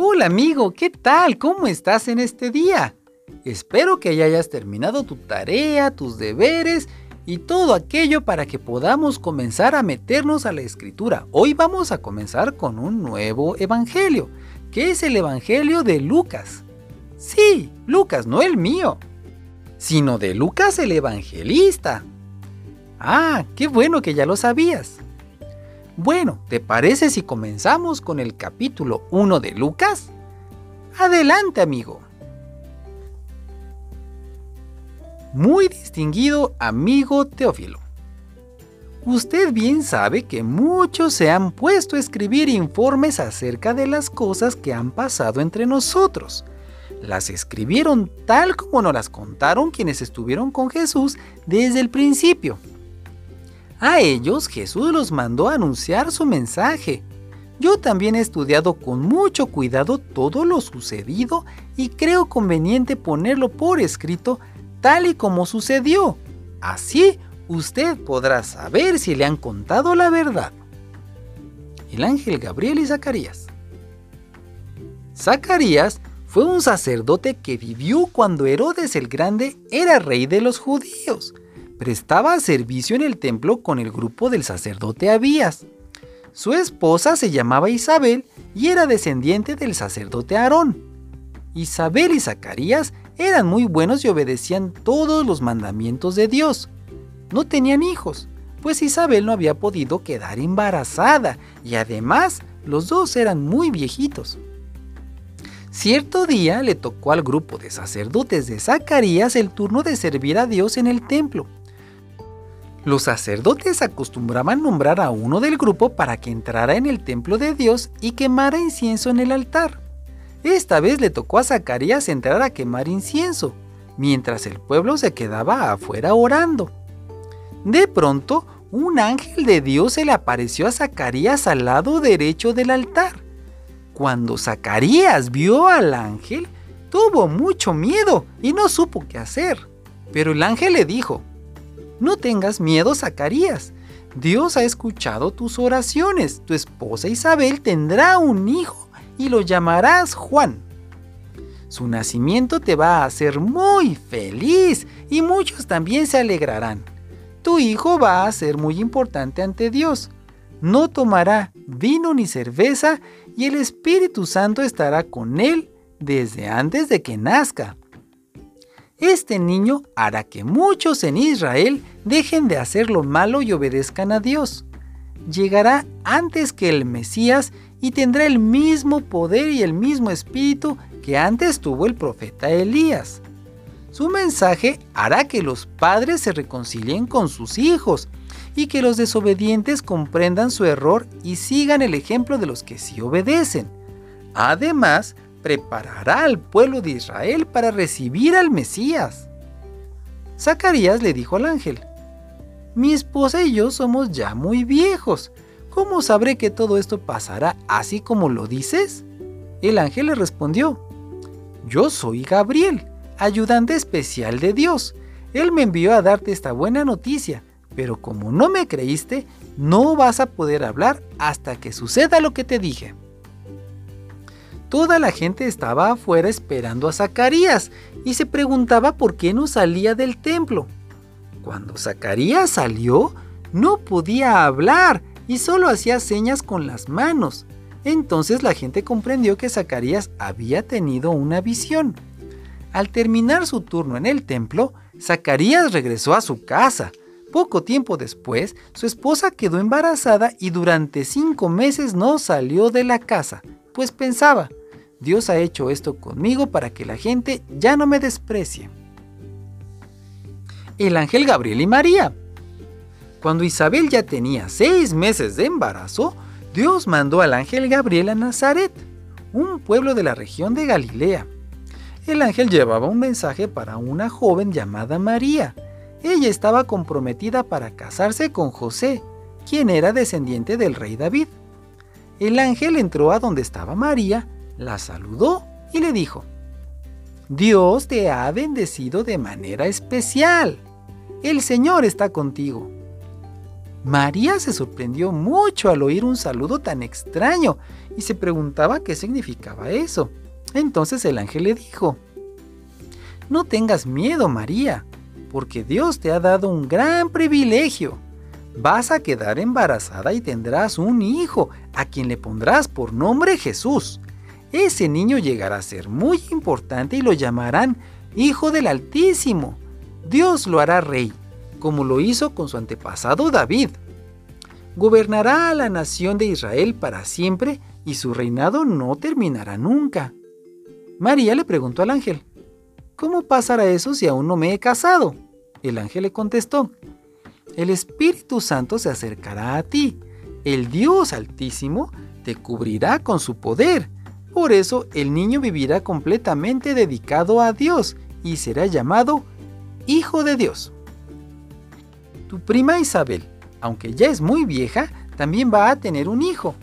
Hola amigo, ¿qué tal? ¿Cómo estás en este día? Espero que ya hayas terminado tu tarea, tus deberes y todo aquello para que podamos comenzar a meternos a la escritura. Hoy vamos a comenzar con un nuevo evangelio, que es el evangelio de Lucas. Sí, Lucas, no el mío, sino de Lucas el evangelista. Ah, qué bueno que ya lo sabías. Bueno, ¿te parece si comenzamos con el capítulo 1 de Lucas? Adelante, amigo. Muy distinguido amigo Teófilo. Usted bien sabe que muchos se han puesto a escribir informes acerca de las cosas que han pasado entre nosotros. Las escribieron tal como nos las contaron quienes estuvieron con Jesús desde el principio. A ellos Jesús los mandó a anunciar su mensaje. Yo también he estudiado con mucho cuidado todo lo sucedido y creo conveniente ponerlo por escrito tal y como sucedió. Así usted podrá saber si le han contado la verdad. El ángel Gabriel y Zacarías. Zacarías fue un sacerdote que vivió cuando Herodes el Grande era rey de los judíos prestaba servicio en el templo con el grupo del sacerdote Abías. Su esposa se llamaba Isabel y era descendiente del sacerdote Aarón. Isabel y Zacarías eran muy buenos y obedecían todos los mandamientos de Dios. No tenían hijos, pues Isabel no había podido quedar embarazada y además los dos eran muy viejitos. Cierto día le tocó al grupo de sacerdotes de Zacarías el turno de servir a Dios en el templo. Los sacerdotes acostumbraban nombrar a uno del grupo para que entrara en el templo de Dios y quemara incienso en el altar. Esta vez le tocó a Zacarías entrar a quemar incienso, mientras el pueblo se quedaba afuera orando. De pronto, un ángel de Dios se le apareció a Zacarías al lado derecho del altar. Cuando Zacarías vio al ángel, tuvo mucho miedo y no supo qué hacer. Pero el ángel le dijo, no tengas miedo, Zacarías. Dios ha escuchado tus oraciones. Tu esposa Isabel tendrá un hijo y lo llamarás Juan. Su nacimiento te va a hacer muy feliz y muchos también se alegrarán. Tu hijo va a ser muy importante ante Dios. No tomará vino ni cerveza y el Espíritu Santo estará con él desde antes de que nazca este niño hará que muchos en Israel dejen de hacer lo malo y obedezcan a Dios. Llegará antes que el Mesías y tendrá el mismo poder y el mismo espíritu que antes tuvo el profeta Elías. Su mensaje hará que los padres se reconcilien con sus hijos y que los desobedientes comprendan su error y sigan el ejemplo de los que sí obedecen. Además, preparará al pueblo de Israel para recibir al Mesías. Zacarías le dijo al ángel, Mi esposa y yo somos ya muy viejos. ¿Cómo sabré que todo esto pasará así como lo dices? El ángel le respondió, Yo soy Gabriel, ayudante especial de Dios. Él me envió a darte esta buena noticia, pero como no me creíste, no vas a poder hablar hasta que suceda lo que te dije. Toda la gente estaba afuera esperando a Zacarías y se preguntaba por qué no salía del templo. Cuando Zacarías salió, no podía hablar y solo hacía señas con las manos. Entonces la gente comprendió que Zacarías había tenido una visión. Al terminar su turno en el templo, Zacarías regresó a su casa. Poco tiempo después, su esposa quedó embarazada y durante cinco meses no salió de la casa, pues pensaba, Dios ha hecho esto conmigo para que la gente ya no me desprecie. El ángel Gabriel y María. Cuando Isabel ya tenía seis meses de embarazo, Dios mandó al ángel Gabriel a Nazaret, un pueblo de la región de Galilea. El ángel llevaba un mensaje para una joven llamada María. Ella estaba comprometida para casarse con José, quien era descendiente del rey David. El ángel entró a donde estaba María la saludó y le dijo, Dios te ha bendecido de manera especial. El Señor está contigo. María se sorprendió mucho al oír un saludo tan extraño y se preguntaba qué significaba eso. Entonces el ángel le dijo, No tengas miedo, María, porque Dios te ha dado un gran privilegio. Vas a quedar embarazada y tendrás un hijo, a quien le pondrás por nombre Jesús. Ese niño llegará a ser muy importante y lo llamarán Hijo del Altísimo. Dios lo hará rey, como lo hizo con su antepasado David. Gobernará a la nación de Israel para siempre y su reinado no terminará nunca. María le preguntó al ángel, ¿Cómo pasará eso si aún no me he casado? El ángel le contestó, el Espíritu Santo se acercará a ti, el Dios Altísimo te cubrirá con su poder. Por eso el niño vivirá completamente dedicado a Dios y será llamado Hijo de Dios. Tu prima Isabel, aunque ya es muy vieja, también va a tener un hijo.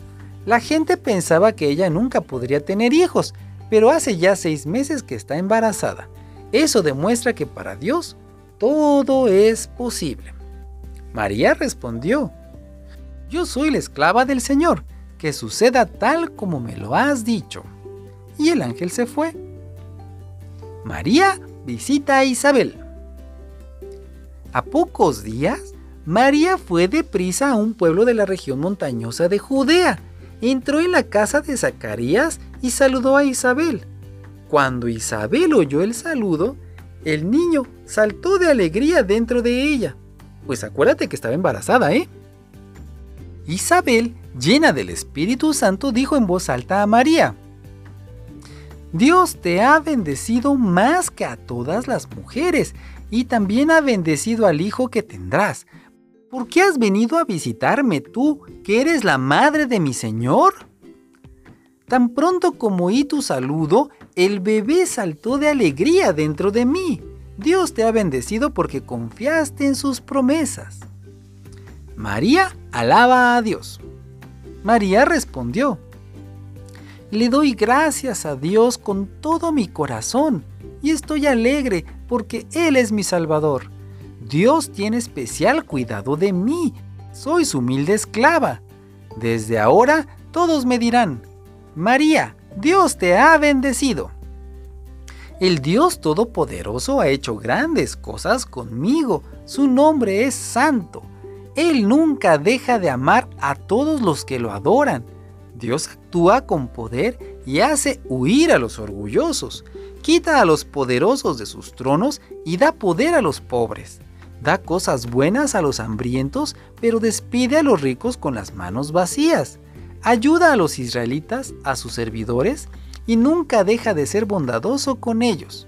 La gente pensaba que ella nunca podría tener hijos, pero hace ya seis meses que está embarazada. Eso demuestra que para Dios todo es posible. María respondió, Yo soy la esclava del Señor, que suceda tal como me lo has dicho. Y el ángel se fue. María visita a Isabel. A pocos días, María fue deprisa a un pueblo de la región montañosa de Judea. Entró en la casa de Zacarías y saludó a Isabel. Cuando Isabel oyó el saludo, el niño saltó de alegría dentro de ella. Pues acuérdate que estaba embarazada, ¿eh? Isabel, llena del Espíritu Santo, dijo en voz alta a María, Dios te ha bendecido más que a todas las mujeres, y también ha bendecido al hijo que tendrás. ¿Por qué has venido a visitarme tú, que eres la madre de mi Señor? Tan pronto como oí tu saludo, el bebé saltó de alegría dentro de mí. Dios te ha bendecido porque confiaste en sus promesas. María alaba a Dios. María respondió, Le doy gracias a Dios con todo mi corazón y estoy alegre porque Él es mi Salvador. Dios tiene especial cuidado de mí. Soy su humilde esclava. Desde ahora todos me dirán, María, Dios te ha bendecido. El Dios Todopoderoso ha hecho grandes cosas conmigo. Su nombre es santo. Él nunca deja de amar a todos los que lo adoran. Dios actúa con poder y hace huir a los orgullosos. Quita a los poderosos de sus tronos y da poder a los pobres. Da cosas buenas a los hambrientos, pero despide a los ricos con las manos vacías. Ayuda a los israelitas, a sus servidores, y nunca deja de ser bondadoso con ellos.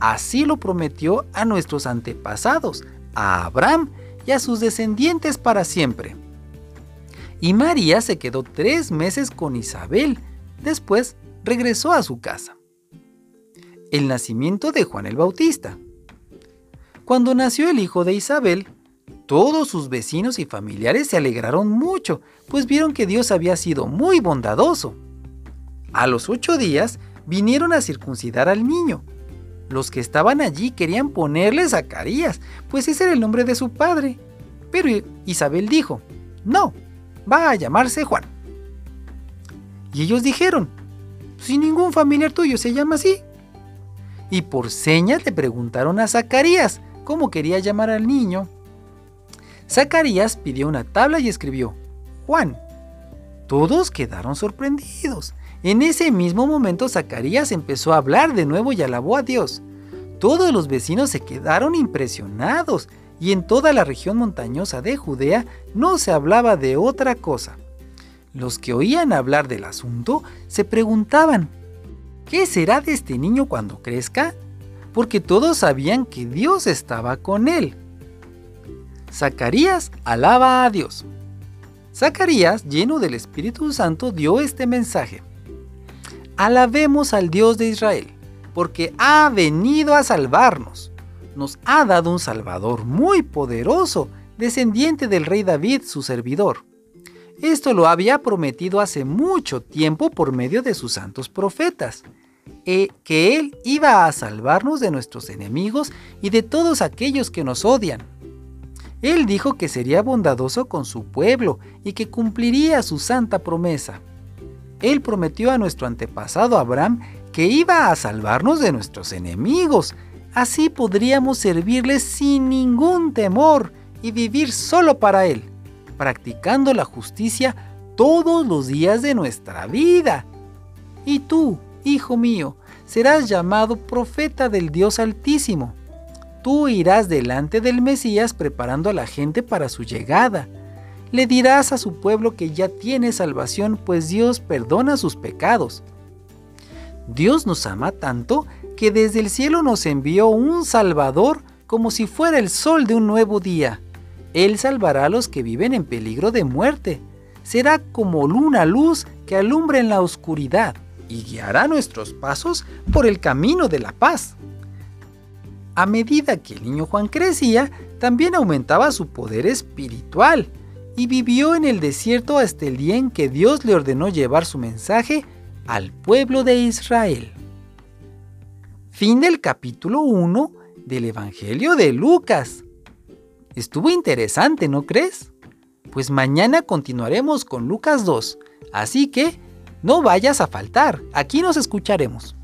Así lo prometió a nuestros antepasados, a Abraham y a sus descendientes para siempre. Y María se quedó tres meses con Isabel, después regresó a su casa. El nacimiento de Juan el Bautista. Cuando nació el hijo de Isabel, todos sus vecinos y familiares se alegraron mucho, pues vieron que Dios había sido muy bondadoso. A los ocho días vinieron a circuncidar al niño. Los que estaban allí querían ponerle Zacarías, pues ese era el nombre de su padre. Pero Isabel dijo, no, va a llamarse Juan. Y ellos dijeron, si ningún familiar tuyo se llama así. Y por señas le preguntaron a Zacarías cómo quería llamar al niño. Zacarías pidió una tabla y escribió, Juan. Todos quedaron sorprendidos. En ese mismo momento Zacarías empezó a hablar de nuevo y alabó a Dios. Todos los vecinos se quedaron impresionados y en toda la región montañosa de Judea no se hablaba de otra cosa. Los que oían hablar del asunto se preguntaban, ¿qué será de este niño cuando crezca? Porque todos sabían que Dios estaba con él. Zacarías alaba a Dios. Zacarías, lleno del Espíritu Santo, dio este mensaje. Alabemos al Dios de Israel, porque ha venido a salvarnos. Nos ha dado un Salvador muy poderoso, descendiente del rey David, su servidor. Esto lo había prometido hace mucho tiempo por medio de sus santos profetas, e que Él iba a salvarnos de nuestros enemigos y de todos aquellos que nos odian. Él dijo que sería bondadoso con su pueblo y que cumpliría su santa promesa. Él prometió a nuestro antepasado Abraham que iba a salvarnos de nuestros enemigos. Así podríamos servirle sin ningún temor y vivir solo para Él, practicando la justicia todos los días de nuestra vida. Y tú, hijo mío, serás llamado profeta del Dios Altísimo. Tú irás delante del Mesías preparando a la gente para su llegada. Le dirás a su pueblo que ya tiene salvación, pues Dios perdona sus pecados. Dios nos ama tanto que desde el cielo nos envió un Salvador como si fuera el sol de un nuevo día. Él salvará a los que viven en peligro de muerte. Será como luna luz que alumbra en la oscuridad y guiará nuestros pasos por el camino de la paz. A medida que el niño Juan crecía, también aumentaba su poder espiritual y vivió en el desierto hasta el día en que Dios le ordenó llevar su mensaje al pueblo de Israel. Fin del capítulo 1 del Evangelio de Lucas. Estuvo interesante, ¿no crees? Pues mañana continuaremos con Lucas 2, así que no vayas a faltar, aquí nos escucharemos.